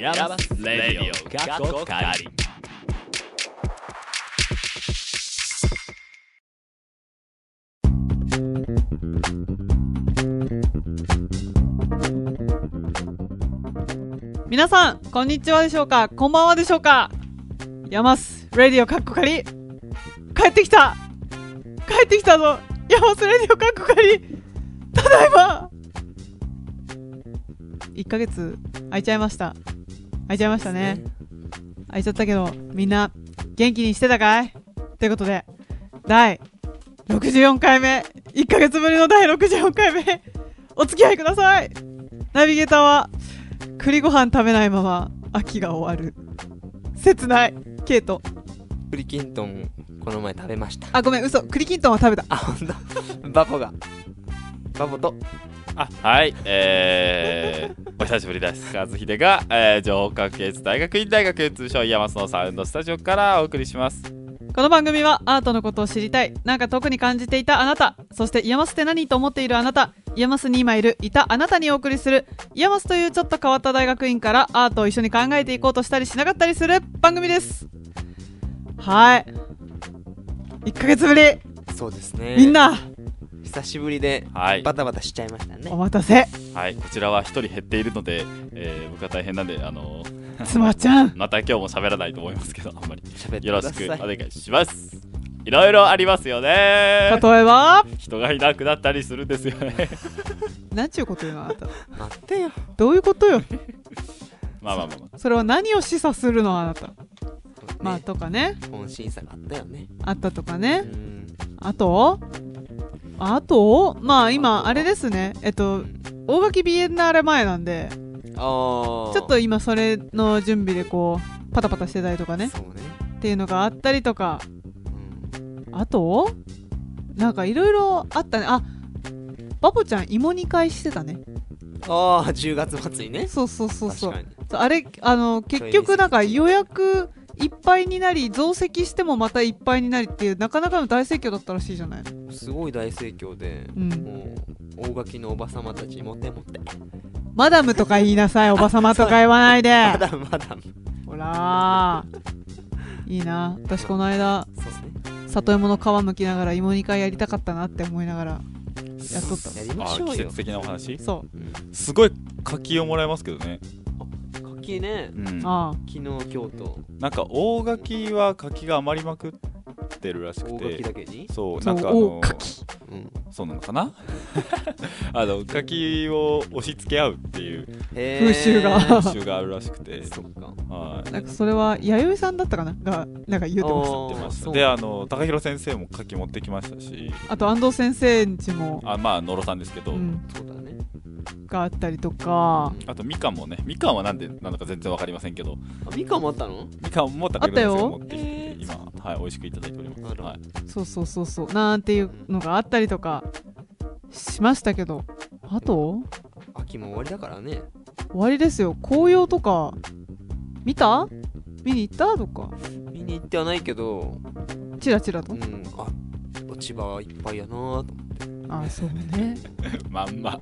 ヤマスレディオ過去仮皆さんこんにちはでしょうか？こんばんはでしょうか？ヤマスレディオカッコカリ帰ってきた。帰ってきたぞ。ヤマスレディオカッコカリただいま。1ヶ月空いちゃいました。空いちゃいましたね。空いちゃったけどみんな元気にしてたかい？ということで第64回目1ヶ月ぶりの第64回目お付き合いください。ナビゲーターは栗ご飯食べないまま秋が終わる。切ない。ケイト。栗きんとんこの前食べました。あごめん嘘。栗きんとんは食べた。あほんと。バボがバボとあはいえー、お久しぶりです。和秀が、えー、情報科学大学院大学通称 IAMAS のサウンドスタジオからお送りします。この番組はアートのことを知りたいなんか特に感じていたあなたそして IAMAS って何と思っているあなた IAMAS に今いるいたあなたにお送りする IAMAS というちょっと変わった大学院からアートを一緒に考えていこうとしたりしなかったりする番組です。はい。1ヶ月ぶり。そうですね。みんな久しぶりではい。バタバタしちゃいましたね。お待たせ。はい。こちらは一人減っているので、えー、僕は大変なんであのー妻ちゃん。また今日も喋らないと思いますけどあんまり。喋ってよろしくお願いします。いろいろありますよね。例えば？人がいなくなったりするんですよね。なんちゅうこと言うのあなた。待ってよ。どういうことよ？まあまあまあまそれは何を示唆するのあなた？まあねとかね。本審査があったよね。あったとかうねん。あと？あとまあ今あれですね。えっと大垣ビエンナーレ前なんでちょっと今それの準備でこうパタパタしてたりとかね。そうねっていうのがあったりとか。うん。あとなんかいろいろあったね。あバボちゃん芋煮会してたね。ああ10月末にね。そうそうそうそうあれあの結局なんか予約いっぱいになり増席してもまたいっぱいになりっていうなかなかの大盛況だったらしいじゃない？のすごい大盛況でうん。もう大垣のおばさまたちモテモテマダムとか言いなさいおばさまとか言わないで。まだまだ。ほらー。いいな。私この間そうですね。里芋の皮むきながら芋煮会やりたかったなって思いながらやっとった。やりまあしょうよ。季節的なお話？そすごい柿をもらえますけどね柿ね。うん。うあ。昨日今日と。なんか大柿は柿が余りまくってるらしく大垣てだけに？そうなんかあの大柿うん。そうなのかな？あの柿を押し付け合うっていう風習が。風習があるらしくて。そっか。はい。あなんかそれは弥生さんだったかな？がなんか言うてました。あ言ってました。そうであの高弘先生も柿持ってきましたし。あと安藤先生んちも、あまあ野呂さんですけど、うん、そうだねがあったりとか。あとみかんもねみかんはなんでなのか全然わかりませんけど。あみかんもあったの？みかんも高弘先生が持ってきて。へー。今はい美味しくいただいております、はい、そうそうそうそう。なんていうのがあったりとかしましたけど。あと？秋も終わりだからね。終わりですよ。紅葉とか。見た？見に行ったとか？見に行ってはないけど。チラチラと、うん。あ落ち葉はいっぱいやなーとあそうね。まんま。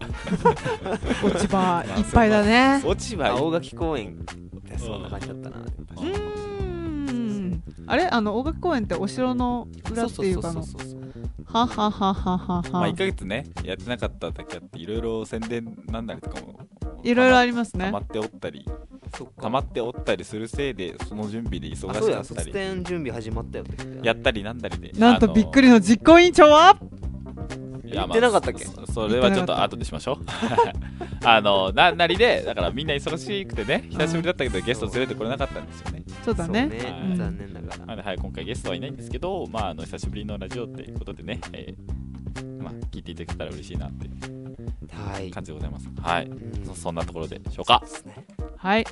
落ち葉いっぱいだね。落ち葉あ大垣公園ってそんな感じだったな。うーん。あれ？あの大垣公園ってお城の裏っていうかのそうそうそうそうはははははまあは1ヶ月ねやってなかっただけあっていろいろ宣伝なんだりとかも。いろいろありますね。溜まっておったり。そっか。溜まっておったりするせいでその準備で忙あそうやしかったり。卒展準備始まったよや。ったりなんだりで。なんとびっくりのの実行委員長はや言ってなかったっけ？まあそそれはちょっと後でしましょう。あのななりでだからみんな忙しくてね久しぶりだったけどゲスト連れてこれなかったんですよね。そうだね。そうね。うん。残念ながら。なので、はい、今回ゲストはいないんですけど、まあ、あの久しぶりのラジオっていうことでね、えーまあ、聞いていただけたら嬉しいなってはい。感じでございます。はい、うん。そそんなところでしょうか。ね。はい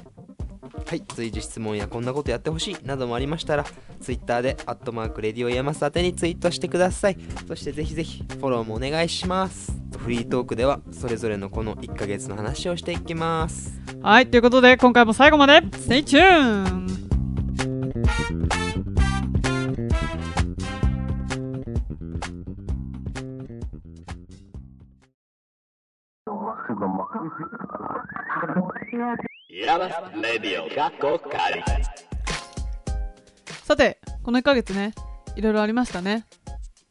はい、随時質問やこんなことやってほしいなどもありましたら、ツイッターで、アットマーク Radio IAMAS 宛てにツイートしてください。そしてぜひぜひ、フォローもお願いします。フリートークでは、それぞれのこの1ヶ月の話をしていきます。はいということで今回も最後まで Stay tuned! さてこの1ヶ月ねいろいろありましたね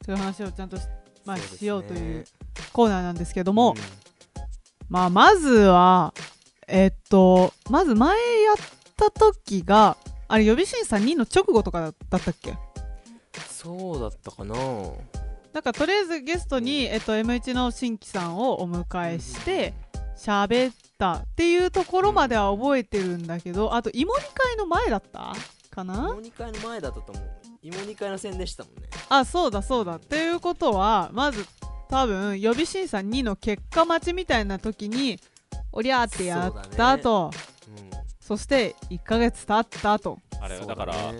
そういう話をちゃんとし,、まあ、しようというコーナーなんですけども、まあまずはえっとまず前やった時があれ予備審査2の直後とかだったっけそうだったかななんかとりあえずゲストに、えっと、M1 の新規さんをお迎えして喋ったっていうところまでは覚えてるんだけどあと芋煮会の前だったかな芋煮会の前だったと思う芋煮会の宣でしたもんねあそうだそうだっていうことはまず多分予備審査2の結果待ちみたいな時におりゃーってやった後そ,、うんして1ヶ月経った後あれだからね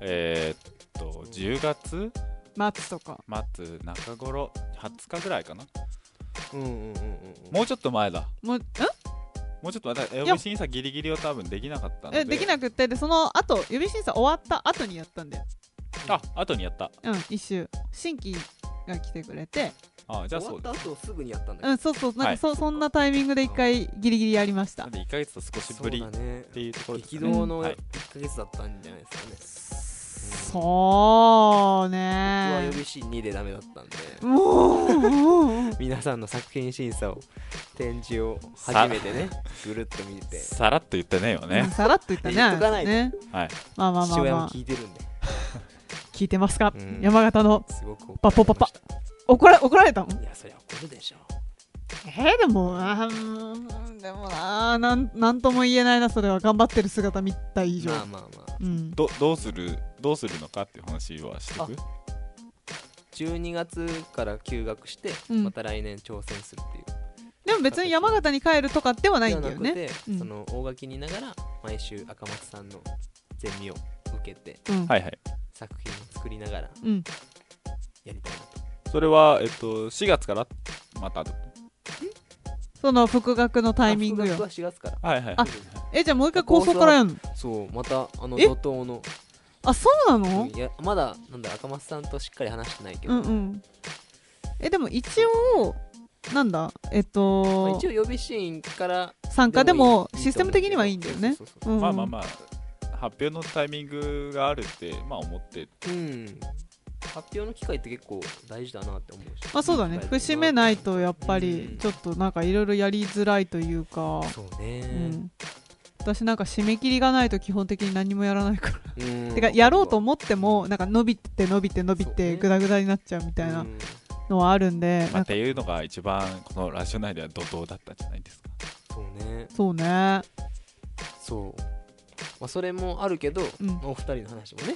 えーっと10月待つとか末中頃20日ぐらいかなうんうんうんうんもうちょっと前だもう、んもうちょっと前だや。m 審査ギリギリを多分できなかったので。えできなくってでその後予備審査終わった後にやったんだよ。あ後にやった。うん一周。新規が来てくれて。あじゃあ終わそうった後すぐにやったんだ。うんそうそう。なんかはい。そ,、そんなタイミングで一回ギリギリやりました。なんで1ヶ月と少しぶりっていうところです激かね。動の1はい。ヶ月だったんじゃないですかねそう僕はね予備審2でダメだったんで。もう皆さんの作品審査を展示を初めてねぐるっと見て。さらっと言ってねえようんねさらっと言ったね。言っとかないと。ね。はい。まあまあま父親もあまあ聞いてるんで。聞いてますか、うん。山形の。すごく怒パポパパられ怒ら怒られたの？いやそりゃ怒るでしょえー、でもでもなーなんなんとも言えないなそれは。頑張ってる姿見た以上、まあまあまあ。うん。どどうするどうするのかっていう話はしてく？12月から休学して、うん。また来年挑戦するっていう。でも別に山形に帰るとかではないんだよね。ではなくて、うん。その大垣にいながら毎週赤松さんのゼミを受けてうん、はいはい。作品を作りながらうん。やりたいなと。それはえっと4月から？またその復学のタイミングよ。あ復学は4月から。はいはい。あえじゃあもう一回構想からやんの？そうまたあのえ？怒涛の。あそうなの？いやまだなんだ赤松さんとしっかり話してないけど、うんうん。えでも一応なんだ？えっまあと一応予備シーンから参加。でもシステム的にはいいんだよね。そうそうそううん。まあまあまあ。発表のタイミングがあるってまあ思って。うん発表の機会って結構大事だなって思うし。まあそうだね。節目ないとやっぱりうん。ちょっとなんかいろいろやりづらいというか。そうね。うん。私なんか締め切りがないと基本的に何もやらないから。うん。てかやろうと思ってもなんか伸びて伸びて伸びてグダグダになっちゃうみたいなうん。のはあるんでまあ、っていうのが一番このラジオ内では怒涛だったんじゃないですか。そうね。そうね。そう。まあそれもあるけど、うん。お二人の話もね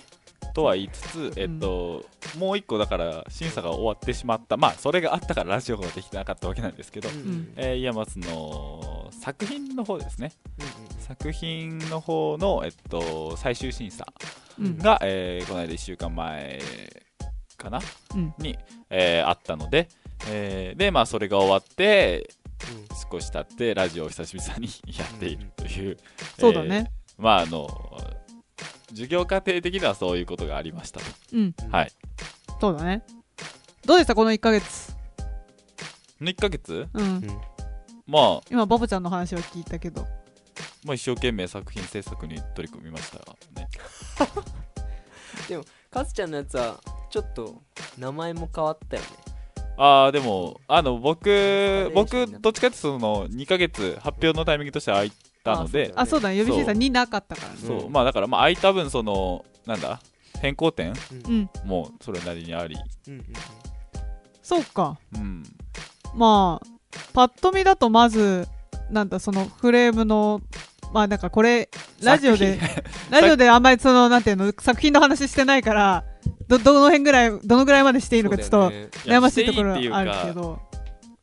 とは言いつつ、えっと、もう一個だから審査が終わってしまった。まあそれがあったからラジオができてなかったわけなんですけど、うんえー、 IAMAS の作品の方ですね。うん作品の方の、えっと、最終審査うん。が、えーこの間1週間前かな？うん。に、えーあったので、えーでまあそれが終わって少し経ってラジオを久しぶりにやっているという、そうだね。えーまああの授業過程的にはそういうことがありましたと、うん。うんはい。そうだね。どうでしたこの1ヶ月？この1ヶ月？うん。うん。まあ。今バボちゃんの話を聞いたけど。まあ、一生懸命作品制作に取り組みましたね。カズちゃんのやつはちょっと名前も変わったよね。ああでもあの僕僕どっちかっていうとその2ヶ月発表のタイミングとしては空いたので。あそうだね。予備審査2なかったからね。そう、うん。まあだからまあ空いた分そのなんだ？変更点？うん。うん。もそれなりにあり。うんうんそうか。うん。まあパッと見だとまずなんだそのフレームのまあなんかこれラジオでラジオであんまりそのなんていうの作品の話してないからどどの辺ぐらいどのぐらいまでしていいのかちょっと悩ましいところあるけど。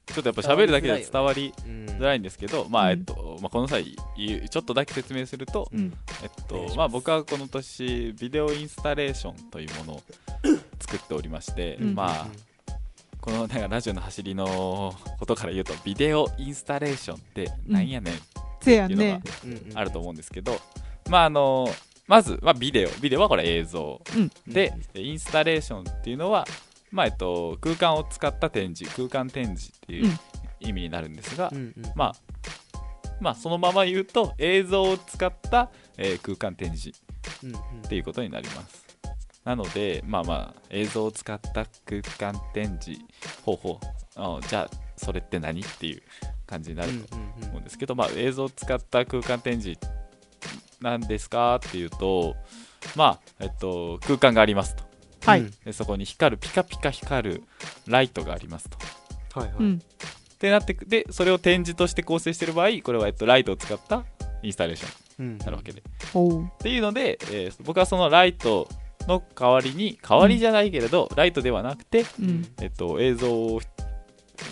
ちょっとやっぱ喋るだけで伝わりうんづらいんですけど、まうん。あえっと、まあ、この際ちょっとだけ説明すると、うん。えっとまあ、僕はこの年ビデオインスタレーションというものを作っておりまして、うん。まあこのなんかラジオの走りのことから言うとビデオインスタレーションってなんやねんっていうのがあると思うんですけど、まああのまず、まあ、ビデオ。ビデオはこれ映像。うん。で、インスタレーションっていうのは、まあえっと、空間を使った展示空間展示っていううん。意味になるんですが、うんうん。まあまあそのまま言うと映像を使った、えー空間展示うんうん。っていうことになります。なのでまあまあ映像を使った空間展示方法あじゃあそれって何っていう感じになるとうんうん思うんですけど、まあ、映像を使った空間展示なんですかっていうとまあえっと空間がありますと。はい。うんでそこに光るピカピカ光るライトがありますと。はいはい。うんってなってくでそれを展示として構成している場合これは、えっと、ライトを使ったインスタレーション。うん。になるわけで。おう。っていうので、えー僕はそのライトの代わりに代わりじゃないけれど、ライトではなくて、うん。えっと、映像を、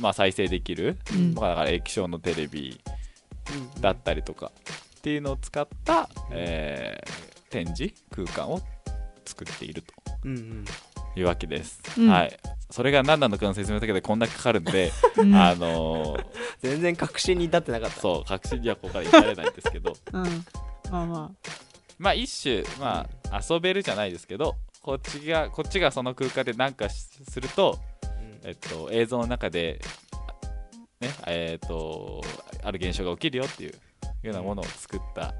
まあ、再生できる、だから液晶のテレビうんだったりとかっていうのを使った、えー展示空間を作っているうんうん。というわけです、うん。はい。それが何なのかの説明だけでこんだけかかるんで、うん。あのー全然確信に至ってなかった。そう確信にはここから至れないんですけど。うん。まあままあ一種、まあ、遊べるじゃないですけどこっちがこっちがその空間で何かしすると、えっと、映像の中で、ねえっとある現象が起きるよっていうようなものを作った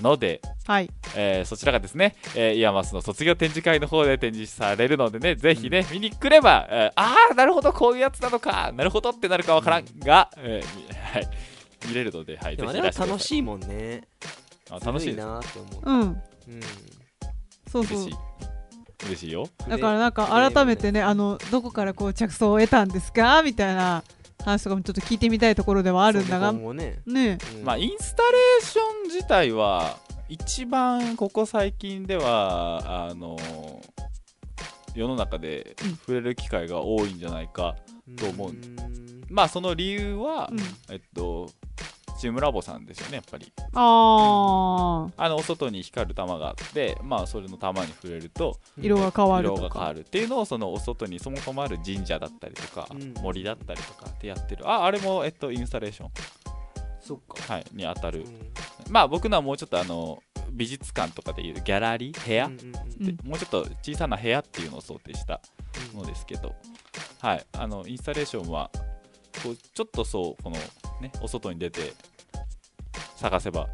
ので、あはい。えーそちらがですね、えー IAMAS の卒業展示会の方で展示されるのでね、ぜひね、見に来れば、えーああ、なるほど、こういうやつなのか、なるほどってなるかわからんが、えーみ はい、見れるので、はい、ぜでもあれは楽しいもんね。あ楽しい。なって思う。うん。うん。そうそう。嬉しい。嬉しいよ。だからなんか改めてねあのどこからこう着想を得たんですか？みたいな話とかもちょっと聞いてみたいところではあるんだが。ね今後ね。ね。うん。まあ、インスタレーション自体は、一番ここ最近では、あの世の中でうん。触れる機会が多いんじゃないか。と思ううん。まあ、その理由は、うん。えっと、チームラボさんですよね、やっぱり。ああの、お外に光る玉があって、まあ、それの玉に触れると、ー色が変わる色が変わるっていうのをそのお外にそもそもある神社だったりとか、うん。森だったりとかってやってる。ああれも、えっと、インスタレーション、そっか。はい、に当たる、うん。まあ僕のはもうちょっとあの美術館とかでいうギャラリー部屋、うんうんうんうん。もうちょっと小さな部屋っていうのを想定したのですけど、はい、あのインスタレーションはこうちょっとそうこの、ね、お外に出て探せば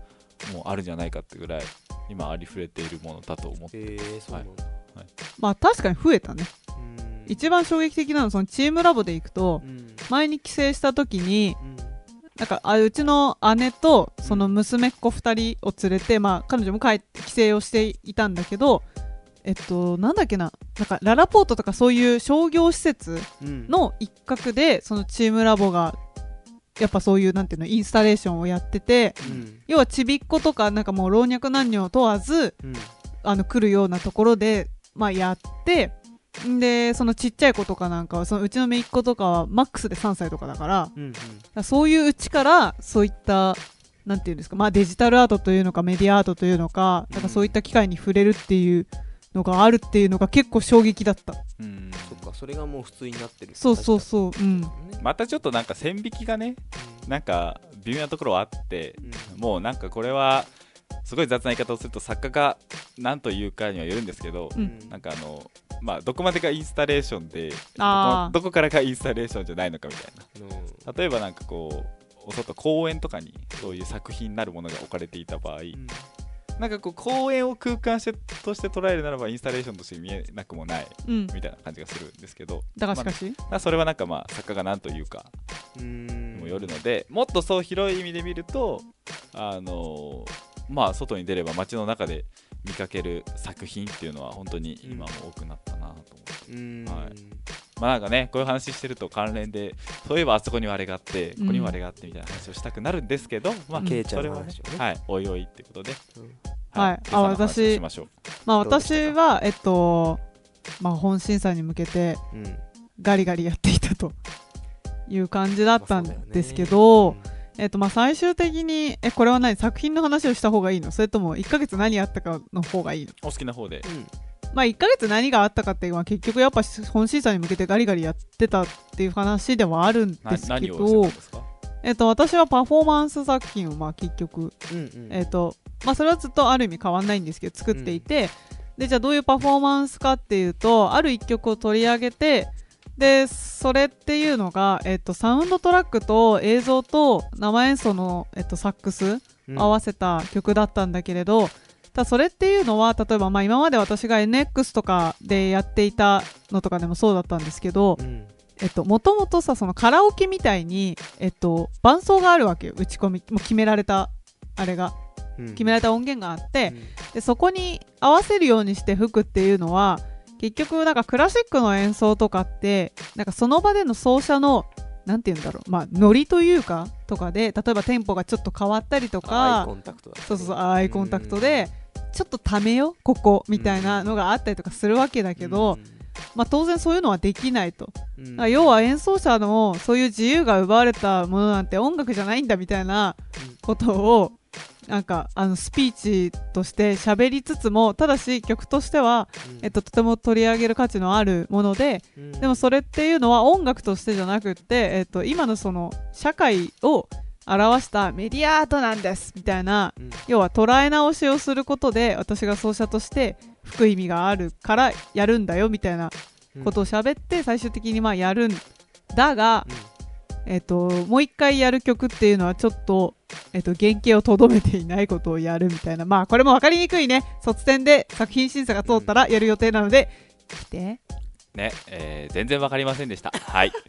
もうあるんじゃないかってぐらい今ありふれているものだと思って。へえそうなんだ。まあ確かに増えたね。うん。一番衝撃的なのはそのチームラボで行くとうん。前に帰省した時にうん。なんかあうちの姉とその娘っ子2人を連れて、まあ、彼女も帰って帰省をしていたんだけどえっとなんだっけななんかララポートとかそういう商業施設うん。の一角でそのチームラボがやっぱそういうなんていうのインスタレーションをやっててうん。要はちびっ子とかなんかもう老若男女を問わずうん。あの来るようなところで、まあ、やってんでそのちっちゃい子とかなんかはそのうちの姪っ子とかはマックスで3歳とかだからうんうん。だからそういううちからそういったなんていうんですか、まあ、デジタルアートというのかメディアアートというのかなんかそういった機会に触れるっていうのがあるっていうのが結構衝撃だった。うん。そっかそれがもう普通になってる。そうそうそううん。またちょっとなんか線引きがねなんか微妙なところはあってうん。もうなんかこれはすごい雑な言い方をすると作家が何というかにはよるんですけど、うん。なんかあのまあどこまでがインスタレーションでどこあー。どこからがインスタレーションじゃないのかみたいな。うん。例えばなんかこうお外公園とかにそういう作品になるものが置かれていた場合、うんなんかこう公園を空間してとして捉えるならばインスタレーションとして見えなくもないうん。みたいな感じがするんですけど。だがしかし、まあそれはなんかまあ作家が何というか。うん。にもよるので、もっとそう広い意味で見るとあのまあ外に出れば街の中で見かける作品っていうのは本当に今も多くなったなと思って、うん。はい。まあなんかねこういう話してると関連でそういえばあそこにはあれがあってここにはあれがあってみたいな話をしたくなるんですけど、まあそれはね。はい。おいおいってことで、はい。あ私しまあ私はえっとまあ本審査に向けてうん。ガリガリやっていたという感じだったんですけど、えっとまあ最終的にえこれは何？作品の話をした方がいいの？それとも1ヶ月何あったかの方がいいの？お好きな方で。うん。まあ1ヶ月何があったかっていうのは結局やっぱ本審査に向けてガリガリやってたっていう話ではあるんなですけどえっと私はパフォーマンス作品をまあ結局うんうん。えっ、と、まあ、それはずっとある意味変わんないんですけど、作っていて、で、じゃあどういうパフォーマンスかっていうと、ある一曲を取り上げて、でそれっていうのが、えっと、サウンドトラックと映像と生演奏の、えっと、サックスうん。合わせた曲だったんだけれど、ただそれっていうのは例えばまあ今まで私が NX とかでやっていたのとかでもそうだったんですけどうん。えっともともとさそのカラオケみたいに、えっと、伴奏があるわけよ打ち込みもう決められたあれが。うん。決められた音源があって、うん。でそこに合わせるようにして吹くっていうのは結局なんかクラシックの演奏とかってなんかその場での奏者のなんて言うんだろうまあノリというかとかで例えばテンポがちょっと変わったりとアイかコンタクトだそうそうそうアイコンタクトでちょっとためよここみたいなのがあったりとかするわけだけど、まあ、当然そういうのはできないと、うん。要は演奏者のそういう自由が奪われたものなんて音楽じゃないんだみたいなことをなんかあのスピーチとして喋りつつもただし曲としては、えっと、とても取り上げる価値のあるものでうん。でもそれっていうのは音楽としてじゃなくって、えっと、今のその社会を表したメディアアートなんですみたいなうん。要は捉え直しをすることで私が奏者として吹く意味があるからやるんだよみたいなことを喋って最終的にまあやるんだが、えっともう一回やる曲っていうのはちょっと,、えっと原型をとどめていないことをやるみたいな。まあこれも分かりにくいね。卒展で作品審査が通ったらやる予定なので。来て。ね、えー全然わかりませんでした。はい。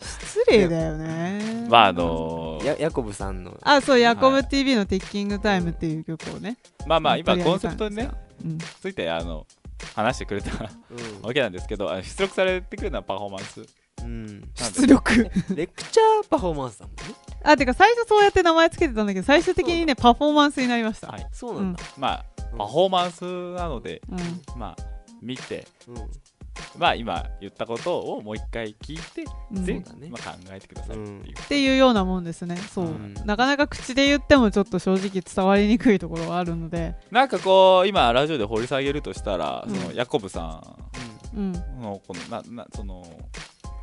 失礼だよね。まああのー。やヤコブさんの。あそうヤコブ TV の「ティッキングタイム」っていう曲をね、まあまあ今コンセプトにね、うん、ついてあの、話してくれたうん。わけなんですけど、出力されてくるのはパフォーマンス。出力。レクチャーパフォーマンスだもんね。あてか最初そうやって名前つけてたんだけど最終的にねパフォーマンスになりました、はい。そうなんだ。まあ、パフォーマンスなので、うん。まあ、見て、うん。まあ今言ったことをもう一回聞いて、うん。ぜそうだね。まあ、考えてくださいっていう。っていうようなもんですね。そう、うん。なかなか口で言ってもちょっと正直伝わりにくいところがあるので。なんかこう、今ラジオで掘り下げるとしたら、うん。そのヤコブさうん。んの、この、な、な、その、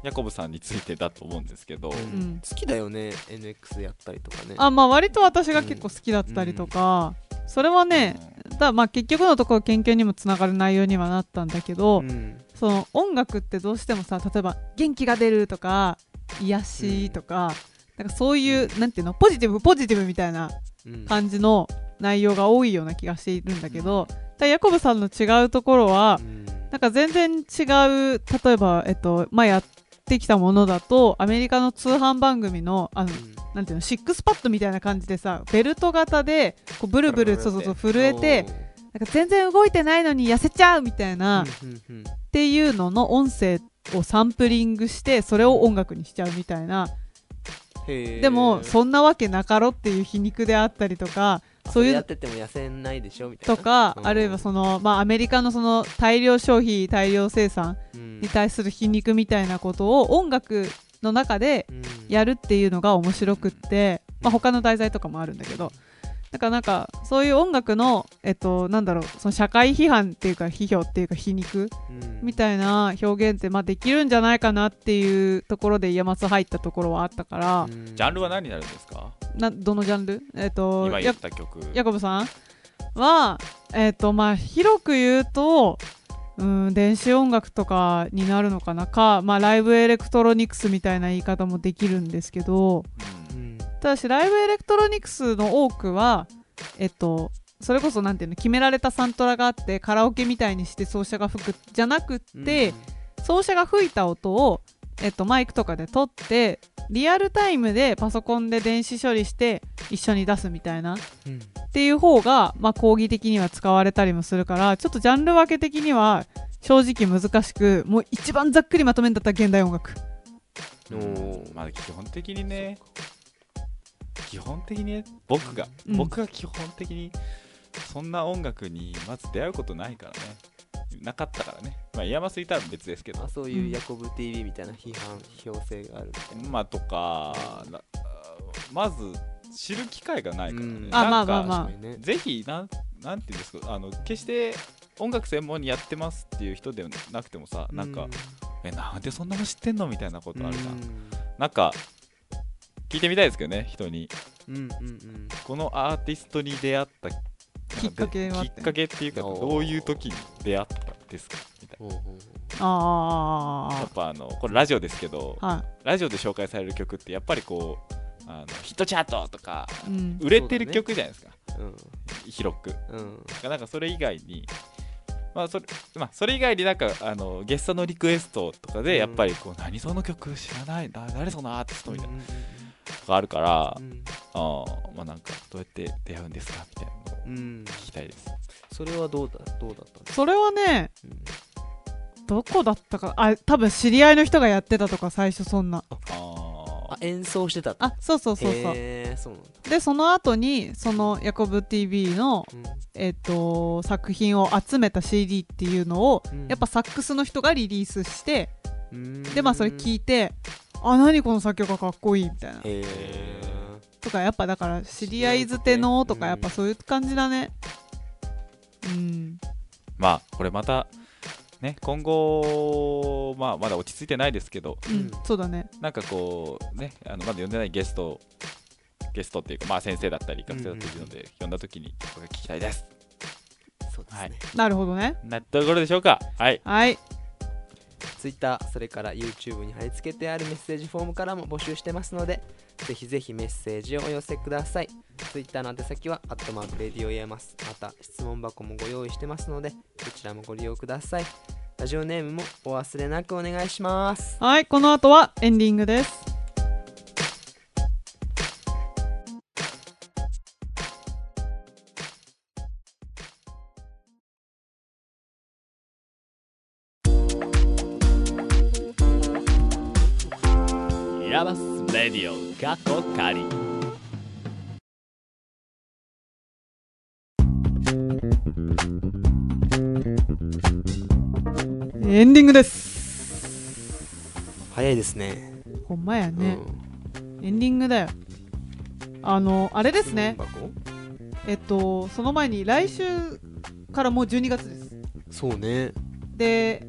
ヤコブさんについてだと思うんですけど、うん。うん。好きだよね NX でやったりとかね。あまあ割と私が結構好きだったりとか、それはねだまあ結局のところ研究にもつながる内容にはなったんだけど、うん。その音楽ってどうしてもさ例えば元気が出るとか癒しとか、なんかそういうなんていうのポジティブポジティブみたいなうん。感じの内容が多いような気がしているんだけど、だヤコブさんの違うところはうん。なんか全然違う例えば、えっとまあ、やってきたものだとアメリカの通販番組のあのなんていうのシックスパッドみたいな感じでさベルト型でこうブルブルそうそうそう震えてなんか全然動いてないのに痩せちゃうみたいな、うんうんうん。っていうのの音声をサンプリングしてそれを音楽にしちゃうみたいな。でもそんなわけなかろっていう皮肉であったりとかそういうれやってても痩せないでしょ？みたいな。とかうん。あるいはその、まあ、アメリカのその大量消費大量生産うん。に対する皮肉みたいなことを音楽の中でうん。やるっていうのが面白くって、まあ、他の題材とかもあるんだけどだからなんかそういう音楽のえっとなんだろうその社会批判っていうか批評っていうか皮肉うん。みたいな表現ってまあできるんじゃないかなっていうところで IAMAS 入ったところはあったからう、ん。ジャンルは何になるんですか？などのジャンル？えっと今言やった曲。ヤコブさんはえっとまあ広く言うとうん電子音楽とかになるのかなか、まあ、ライブエレクトロニクスみたいな言い方もできるんですけどうん。うんただしライブエレクトロニクスの多くはえっとそれこそなんていうの決められたサントラがあってカラオケみたいにして奏者が吹くじゃなくって、奏者が吹いた音を、えっと、マイクとかで撮ってリアルタイムでパソコンで電子処理して一緒に出すみたいな。っうん。ていう方が、まあ、広義的には使われたりもするからちょっとジャンル分け的には正直難しくもう一番ざっくりまとめんだったら現代音楽。おーまあ基本的にね基本的にね僕が、うん。僕が基本的にそんな音楽にまず出会うことないからね。なかったからね。まあ IAMAS いたら別ですけど。あそういうヤコブ TV みたいな批判批評性があるみたいなまあとかなまず知る機会がないからね、うん。あなんかまあまあまあ。ぜひなんなんていうんですかあの決して音楽専門にやってますっていう人ではなくてもさなんか、えなんでそんなの知ってんのみたいなことあるじゃん、なんか聞いてみたいですけどね人に。うんうんうん。このアーティストに出会ったきっかけはきっかけっていうかどういう時に出会ったんですか？みたいほうほうほあやっぱあのこれラジオですけどあはラジオで紹介される曲ってやっぱりこうあのヒットチャートとかい、うん、売れてる曲じゃないですか、うん広くうん。なんかそれ以外にまあそれまあ、それ以外になんかあのゲストのリクエストとかでやっぱりこう、何その曲知らないな誰そのアーティストみたいなのがあるから、うん。あーまあなんかどうやって出会うんですかみたいなのをうん。聞きたいです。それはどうだどうだったんですそれはねかどこだったかあ多分知り合いの人がやってたとか最初そんな。あ。あ演奏してたってあそうそうそうそう。そうなんだ。でその後にそのヤコブ TV の、えっと作品を集めた CD っていうのを、うん。やっぱサックスの人がリリースしてうん。でまあそれ聞いてあ何この作曲家かっこいいみたいな。へえとかやっぱだから知り合いづてのとかうん。やっぱそういう感じだね。うん。まあこれまたね今後、まあ、まだ落ち着いてないですけどうん、うんそうだね。なんかこうねあのまだ呼んでないゲストゲストっていうかまあ先生だったり学生だったりいるので、呼んだ時にこれ聞きたいです。そうですね、はい。なるほどね。なところでしょうか。はい。はい Twitter それから YouTube に貼り付けてあるメッセージフォームからも募集してますのでぜひぜひメッセージをお寄せください。Twitter の宛先はアットマーク Radio IAMAS また質問箱もご用意してますのでそちらもご利用ください。ラジオネームもお忘れなくお願いします。はいこの後はエンディングです。過去仮エンディングです。早いですね。ほんまやね、エンディングだよ。あのあれでですね。箱？えっとその前に来週からもう12月です。そうね。で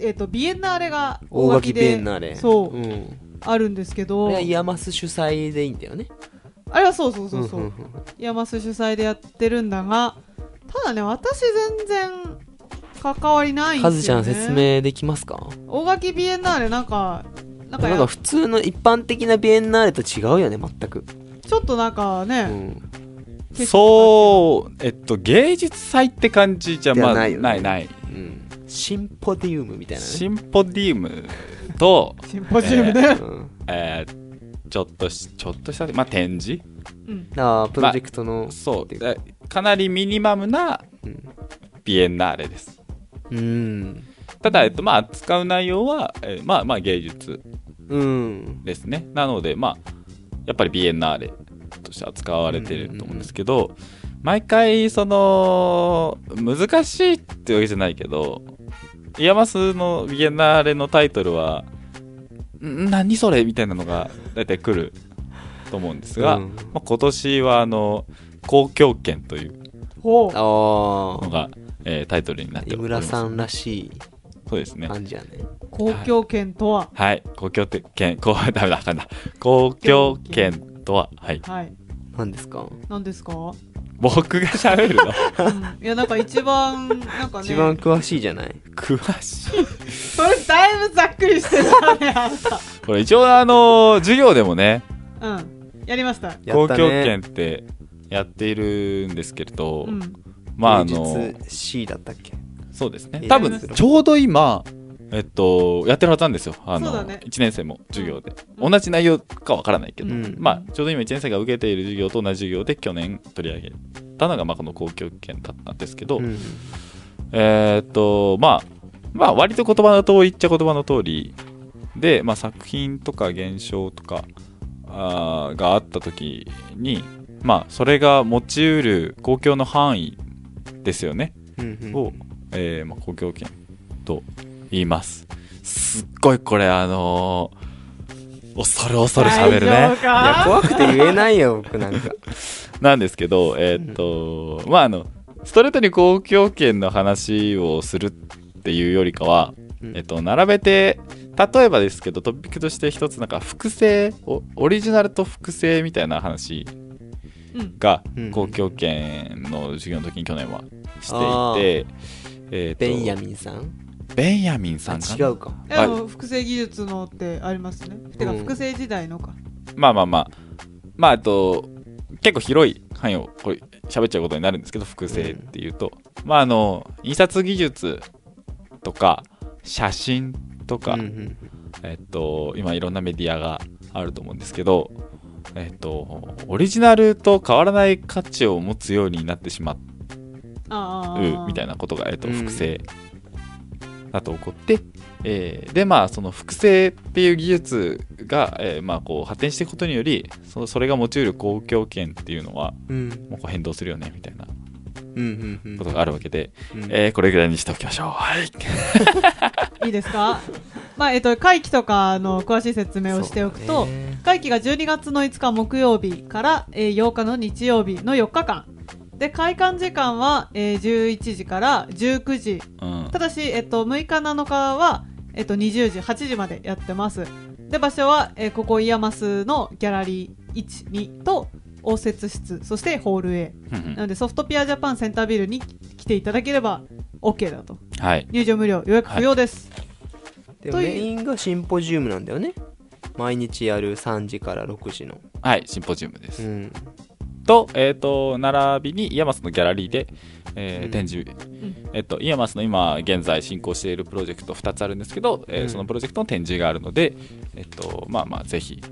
えっとビエンナーレが大垣ビエンナーレ。そう。うんあるんですけど、これは IAMAS 主催でいいんだよね。あれはそうそうそうそう、んんん。 IAMAS 主催でやってるんだがただね私全然関わりないんカズちゃですよねん説明できますか？大垣ビエンナーレなんかなんかやなんか普通の一般的なビエンナーレと違うよね全く、ちょっとなんかね、うん、そうえっと芸術祭って感じじゃまあないよね。ないない。うん、シンポディウムみたいなね。シンポディウムと、シンポジウムね、うん、えーちょっとしちょっとした、まあ、展示。うん。あープロジェクトの、そう。かなりミニマムなうんビエンナーレです。うん。ただ、えっとまあ、扱う内容は、えーまあまあ芸術。うん。ですね。なのでまあやっぱりビエンナーレとして扱われてると思うんですけど、毎回その難しいってわけじゃないけどIAMAS のビエンナーレのタイトルはん何それみたいなのが大体来ると思うんですが、うん。まあ、今年はあの公共圏というほう。ああのが、えータイトルになってお井ります。村さんらしいそうですね。感じやね。公共圏とは？はい。公共圏こう ダメだダメだ。公共圏とは。はい。はい。何ですか？何ですか、う僕が喋るの？ん、いやなんか一番なんかね。一番詳しいじゃない？詳しい。それだいぶざっくりしてたねあんた。これ一応あの授業でもねうん。やりました。公共権ってやっているんですけれど、うん。まああ芸の術 C だったっけ？そうですね。えー多分ちょうど今えっとやってるはずなんですよ。あの、ね。1年生も授業で、うん。同じ内容かわからないけど、うん。まあちょうど今1年生が受けている授業と同じ授業で去年取り上げたのがまあこの公共権だったんですけど、うん。えーっと、まあ、まあ、割と言葉の通りっちゃ言葉の通りで、まあ、作品とか現象とかあーがあった時に、まあ、それが持ちうる公共の範囲ですよね、うんうんを、えーまあ、公共権と言います。すっごいこれ、あのー恐る恐る喋るね。いやか怖くて言えないよ僕なんか。なんですけど、えーっと、まあ、あの、ストレートに公共権の話をするっていうよりかは、うん。えっと、並べて、例えばですけど、トピックとして一つなんか複製、おオリジナルと複製みたいな話うん。がうん公共権の授業の時に去年はしてあいて、えっとベンヤミンさん？ベンヤミンさんかな？違うか。あの複製技術のってありますね。てかうん。複製時代のか。まあまあまあ。まああと結構広い範囲をこれ喋っちゃうことになるんですけど複製っていうと、まああの印刷技術とか写真とか、うんうんえっと、今いろんなメディアがあると思うんですけど、えっと、オリジナルと変わらない価値を持つようになってしまああうみたいなことが、えっと、うん。複製だと起こって、えーでまあその複製っていう技術が、えーまあ、こう発展していくことによりそそれが持ち得る公共権っていうのはうん。もうこう変動するよねみたいなうんうんうん。ことがあるわけで、うん。えーこれぐらいにしておきましょう。はい。いいですか？まあえっと会期とかの詳しい説明をしておくと、会期が12月の5日木曜日から、えー8日の日曜日の4日間で開館時間は、えー11時から19時。うん。ただし、えっと、6日7日は、えっと、20時8時までやってます。で場所は、えーここ IAMAS のギャラリー12と応接室。そしてホール A なのでソフトピアジャパンセンタービルに来ていただければ OK だと。はい。入場無料予約不要です、でというメインがシンポジウムなんだよね。毎日やる3時から6時の。はいシンポジウムです、うんと、えっ、と、並びに IAMAS のギャラリーで、えーうん。展示、えっ、と、 IAMAS の今現在進行しているプロジェクト2つあるんですけど、えーうん。そのプロジェクトの展示があるので、えっ、と、まあまあ、ぜひ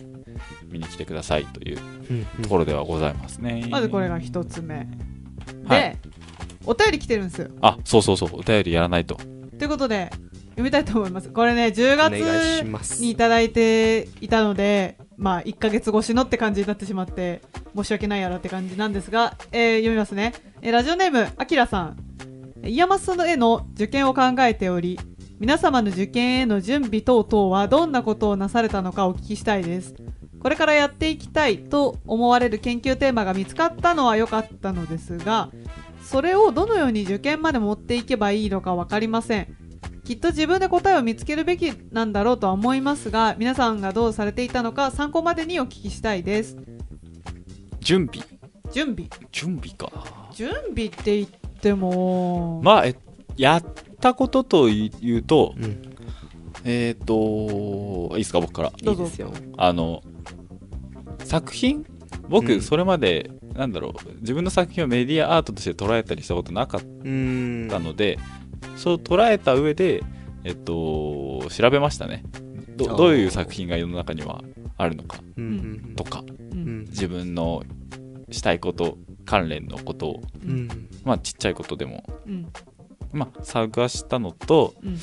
見に来てくださいといううんところではございますね。まずこれが一つ目。で、はい。お便り来てるんです。よあ、そうそうそう、お便りやらないと。ということで読みたいと思います。これね10お願いし月にいただいていたのでまあ1ヶ月越しのって感じになってしまって申し訳ないやらって感じなんですが、えー読みますね、えーラジオネームあきらさん。 IAMAS への受験を考えており皆様の受験への準備等々はどんなことをなされたのかお聞きしたいです。これからやっていきたいと思われる研究テーマが見つかったのは良かったのですがそれをどのように受験まで持っていけばいいのか分かりませんきっと自分で答えを見つけるべきなんだろうとは思いますが皆さんがどうされていたのか参考までにお聞きしたいです。準備。準備。準備か。準備って言っても。まあ、えやったことというと、うん。えっ、と、いいですか、僕から。どぞ。いういですよ。あの作品？う僕ん。それまで、なんだろう自分の作品をメディアアートとして捉えたりしたことなかっうんたので、そう捉えた上でえっと調べましたね。どどういう作品が世の中にはあるのか。とかうんうん。自分のしたいこと関連のこと。をうんまあちっちゃいことでも。うん。まあ探したのとうん。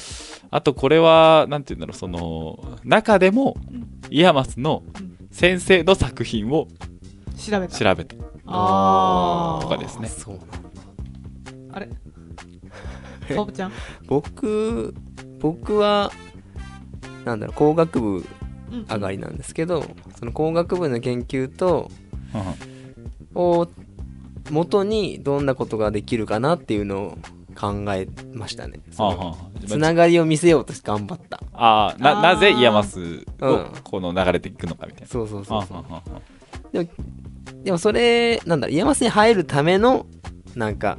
あとこれはなんて言うんだろうその中でもうん。 IAMAS のうん。先生の作品を調べた。調べた。とかですね。あれ？ちゃん？僕僕はなんだろう工学部うん上がりなんですけどその工学部の研究とうん。を元にどんなことができるかなっていうのを考えましたね。つながりを見せようとして頑張った。ああー。なぜ IAMAS うをん。この流れていくのかみたいな。そうそうそうそう。あはははでもそれなんだろう IAMAS に入るためのなんか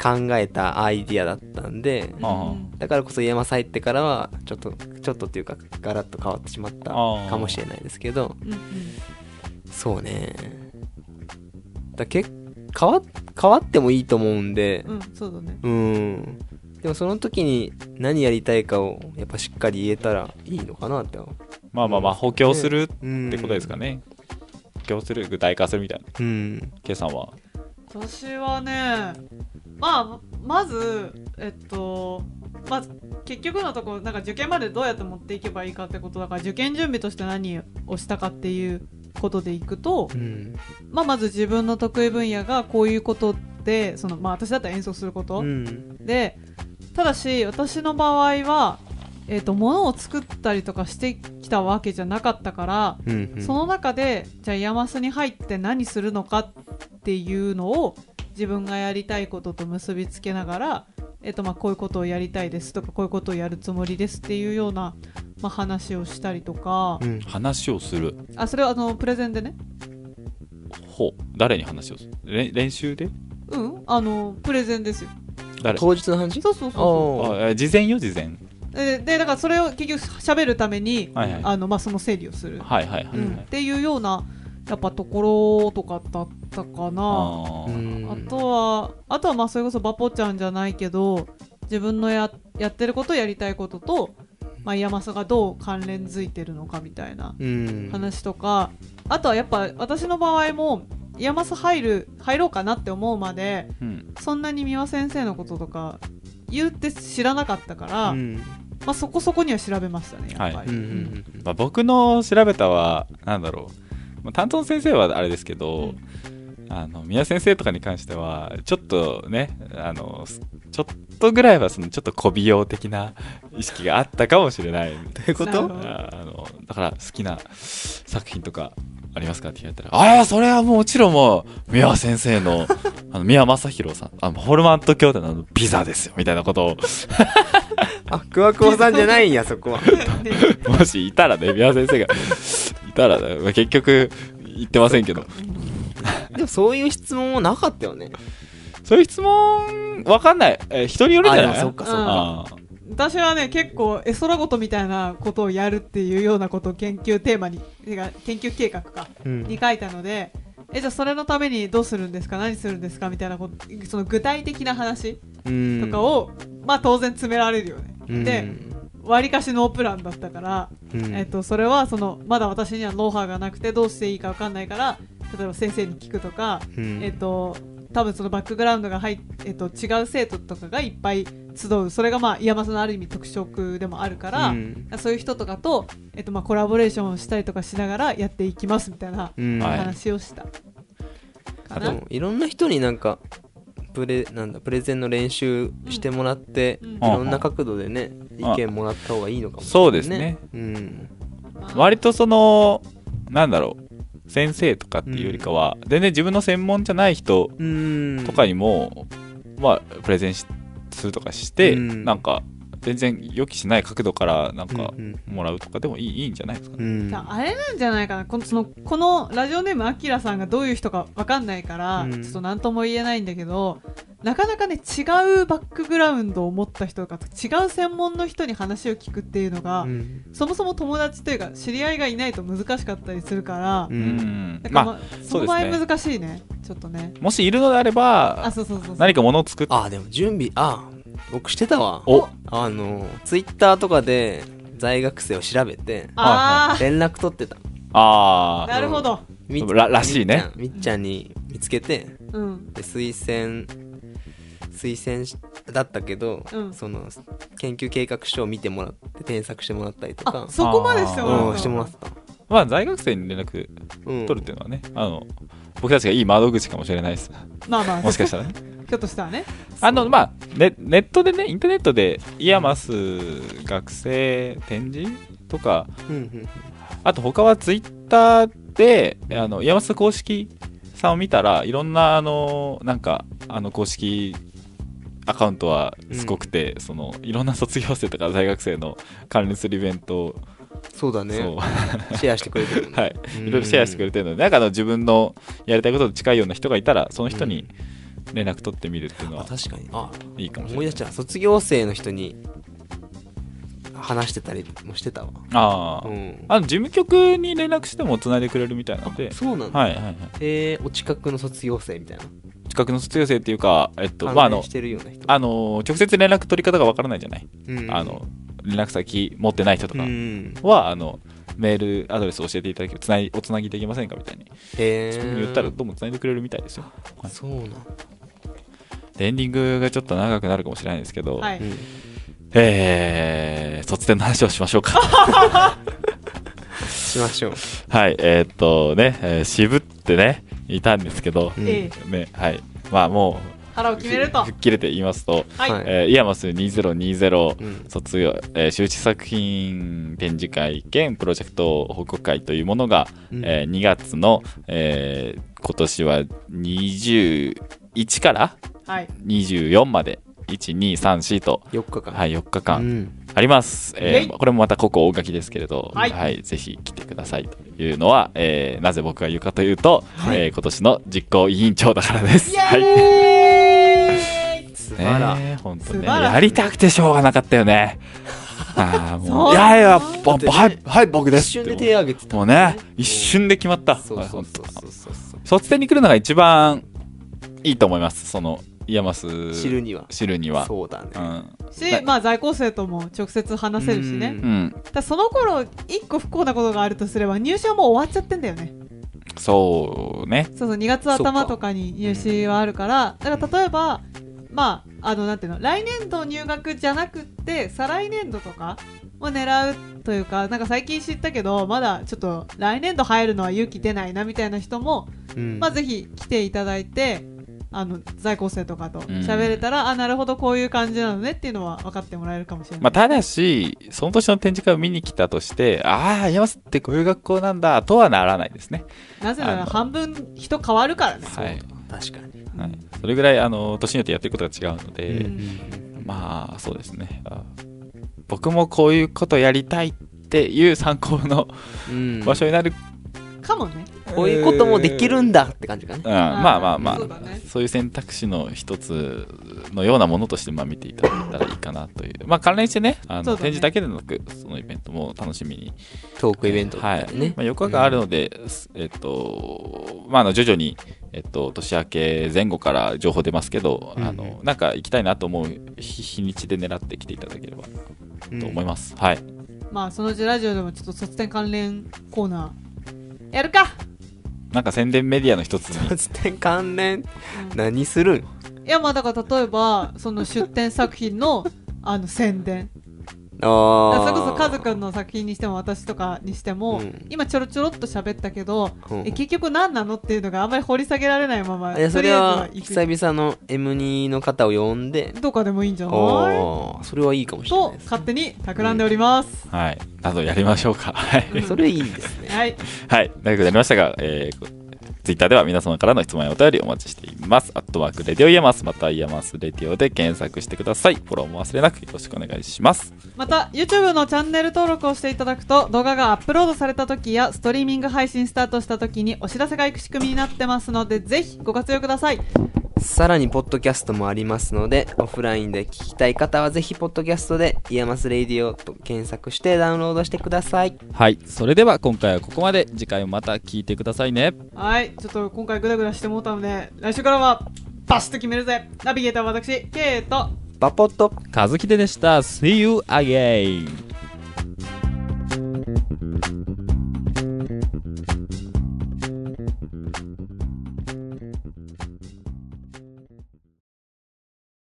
考えたアイディアだったんであだからこそ IAMAS 入ってからはちょっとちょっとっていうかガラッと変わってしまったかもしれないですけどうんうん。そうね。だけ変わ変わってもいいと思うんでうんそうだね。うん。でもその時に何やりたいかをやっぱしっかり言えたらいいのかなって。思まあまあまあ補強するっううんてことですかね。補強する具体化するみたいな。うん。計算は。私はねまあまずえっとまず結局のところなんか受験までどうやって持っていけばいいかってことだから受験準備として何をしたかっていうことでいくと、うん。まあ、まず自分の得意分野がこういうことでその、まあ、私だったら演奏すること、うん。でただし私の場合は、えっと物を作ったりとかしてきたわけじゃなかったから、うんうん。その中でじゃあヤマスに入って何するのかっていうのを自分がやりたいことと結びつけながら、えっとまあこういうことをやりたいですとかこういうことをやるつもりですっていうような、まあ、話をしたりとか、うん。話をする。あそれはあのプレゼンでね。ほう。誰に話をする？れ練習で？うん。あのプレゼンですよ。誰？当日の話？そうそうそうそおーあえ事前よ事前。うででだからそれを結局喋るために、はいはい。あのまあ、その整理をする、はいはいはい、うん。っていうようなやっぱところとかだったかな。あとはあとはまあそれこそバポちゃんじゃないけど自分のややってることやりたいことと、まあ、 IAMAS がどう関連づいてるのかみたいなうん。話とか、あとはやっぱ私の場合も IAMAS 入る入ろうかなって思うまでうん。そんなに三輪先生のこととか言って知らなかったから、うん。まあ、そこそこには調べましたねやっぱり、うんうんまあ、僕の調べたはなんだろう。まあ担当の先生はあれですけど、あの宮先生とかに関してはちょっとねあのすちょっとぐらいはそのちょっと媚び用的な意識があったかもしれない。どういうこと？あのだから好きな作品とかありますか？って聞かれたらああそれはもちろんもう宮先生の あの宮正弘さんあのホルマント兄弟のピザですよみたいなことを。あクワクワさんじゃないんや そこは。でもしいたらね宮先生が。いたら、まあ結局言ってませんけど。でもそういう質問もなかったよね。そういう質問わかんない、えー人によるんじゃない？あそっかそっか私はね結構絵空事みたいなことをやるっていうようなことを研究テーマに研究計画かうん。に書いたのでえじゃあそれのためにどうするんですか？何するんですか？みたいなことその具体的な話うん。とかを、まあ当然詰められるよね、うん。でわりかしノープランだったから、うん。えっとそれはそのまだ私にはノウハウがなくてどうしていいか分かんないから例えば先生に聞くとか、うん。えっと多分そのバックグラウンドが入っ、えっと違う生徒とかがいっぱい集う。それがまあ IAMAS のある意味特色でもあるから、うん。そういう人とかと、えっとまあコラボレーションをしたりとかしながらやっていきますみたいなうん。はい。話をした、かでなもいろんな人になんかプレなんだプレゼンの練習してもらって、うん。いろんな角度でねあ意見もらった方がいいのかもしれないそうですね。うん。割とそのなんだろう先生とかっていうよりかは、全然自分の専門じゃない人うん。とかにも、まあプレゼンしするとかして、うん。なんか全然予期しない角度からなんかうんもらうとかでもいいいいんじゃないですかね、うん。ああれなんじゃないかな？このそのこのラジオネームあきらさんがどういう人かわかんないから、うん。ちょっと何とも言えないんだけどなかなかね違うバックグラウンドを持った人とか違う専門の人に話を聞くっていうのが、うん。そもそも友達というか知り合いがいないと難しかったりするから、ううんんだから、ままあ、その場合難しいね。ちょっとね。あもしいるのであれあばそうそうそうそう。何か物を作っあでも準備あ僕してたわ。お。あのツイッターとかで在学生を調べてあ連絡取ってた。あああなるほど。みららしいね。みっちゃんに見つけてうん。で推薦推薦しだったけど、うん。その研究計画書を見てもらって添削してもらったりとか。あそこまでしてもらうんったしてもらってた、まあ在学生に連絡うん、取るっていうのはね、あの僕たちがいい窓口かもしれないです。まあまあ。もしかしたらね。ひょっとしたらね。あのまあネネットでねインターネットで IAMAS 学生展示とかうんうん。あと他はツイッターであの IAMAS 公式さんを見たらいろんなあのなんかあの公式アカウントはすごくて、そのいろんな卒業生とか在学生の関連するイベントを、そうだね。シェアしてくれてるね。はい。うん。いろいろシェアしてくれてるのでなんかあの自分のやりたいことと近いような人がいたらその人に連絡取ってみるっていうのあは確かに。あいいかもしれない。思い出しちゃう卒業生の人に話してたりもしてたわ。ああ、うん。あの事務局に連絡してもつないでくれるみたいなので。そうなんだ、はいはいはい。えー、お近くの卒業生みたいな。近くの卒業生っていうかえっとまああのあの直接連絡取り方がわからないじゃない、うん。あの連絡先持ってない人とかうん。は、あのメールアドレス教えていただけつないおつなぎできませんかみたいに言ったらどうもつないでくれるみたいですよ、はいそうなエンディングがちょっと長くなるかもしれないですけど、はい、うんえー、卒展の話をしましょうか。しましょう。はいえーっとね、えー渋ってねいたんですけど、うん。ええねはい。まあも腹をう決めると。吹っ切れて言いますと、はい、はい。えー IAMAS 2020、うん。卒業、えー、修士作品展示会兼プロジェクト報告会というものが、うん。えー2月の、えー今年は21からはい。24まで1234と、4日間。はい、4日う間ん。あります、えーこれもまたここ大垣ですけれど、はい。ぜひ来てくださいというのは、えーなぜ僕が言うかというと、はい。えー今年の実行委員長だからです。イエーはいね。本当ね。やりたくてしょうがなかったよね。ああもそう。ういやいやはいはい僕です。一瞬で手挙げてた。もうね一瞬で決まった。そうそうそうはいそう卒展に来るのが一番いいと思います。その IAMAS 知るには。知るには。そうだね。うん。し、まあ在校生とも直接話せるしね。うん。だその頃一個不幸なことがあるとすれば入試はもう終わっちゃってんだよね。そうね。そうそう2月頭とかに入試はあるから。だから例えばまああのなんていうの来年度入学じゃなくって再来年度とかを狙うというかなんか最近知ったけどまだちょっと来年度入るのは勇気出ないなみたいな人も、うん。まあぜひ来ていただいてあの在校生とかと喋れたら、あなるほどこういう感じなのねっていうのは分かってもらえるかもしれない、まあ、ただし、その年の展示会を見に来たとして、ああ、山瀬ってこういう学校なんだ、とはならないですね。なぜなら半分人変わるからね。はい。確かにはい、それぐらい、あの、年によってやってることが違うので、うんまあ、そうですね。あ僕もこういうことやりたいっていう参考のうん場所になる。かもねこういうこともできるんだって感じかねうん、まあまあまあそうだね。そういう選択肢の一つのようなものとしてまあ見ていただけたらいいかなという。まあ関連してね、あの、ね。展示だけでなく、そのイベントも楽しみに。トークイベントだはい。まあ、欲があるので、えっと、まあ、あの、徐々に、えっと、年明け前後から情報出ますけど、うん。あの、なんか行きたいなと思う日日にちで狙ってきていただければうんと思います。はい。まあそのうちラジオでもちょっと卒展関連コーナーやるか、なんか宣伝メディアの一つに、卒展関連うん何するん？いやまあだから例えばその出展作品のあの宣伝ああそれこそカズくんの作品にしても私とかにしても、うん。今ちょろちょろっと喋ったけど、うん。え結局何なのっていうのがあんまり掘り下げられないままいやそれは久々の M2 の方を呼んで。とかでもいいんじゃない？ああそれはいいかもしれないと勝手に企んでおります、はい。などやりましょうか。はい。それいいですね。はい。はい。長くなりましたが、えー、ツイッターでは皆様からの質問やお便りお待ちしています。アットマーク Radio IAMAS、または IAMAS Radio で検索してください。フォローも忘れなくよろしくお願いします。また YouTube のチャンネル登録をしていただくと動画がアップロードされた時やストリーミング配信スタートした時にお知らせがいく仕組みになってますのでぜひご活用くださいさらにポッドキャストもありますのでオフラインで聞きたい方はぜひポッドキャストで IAMAS Radio と検索してダウンロードしてくださいはい。それでは今回はここまで。次回もまた聞いてくださいね。はいちょっと今回グダグダしてもうたので来週からはバシッと決めるぜナビゲーターは私ケイトバポット和樹でした。See you again!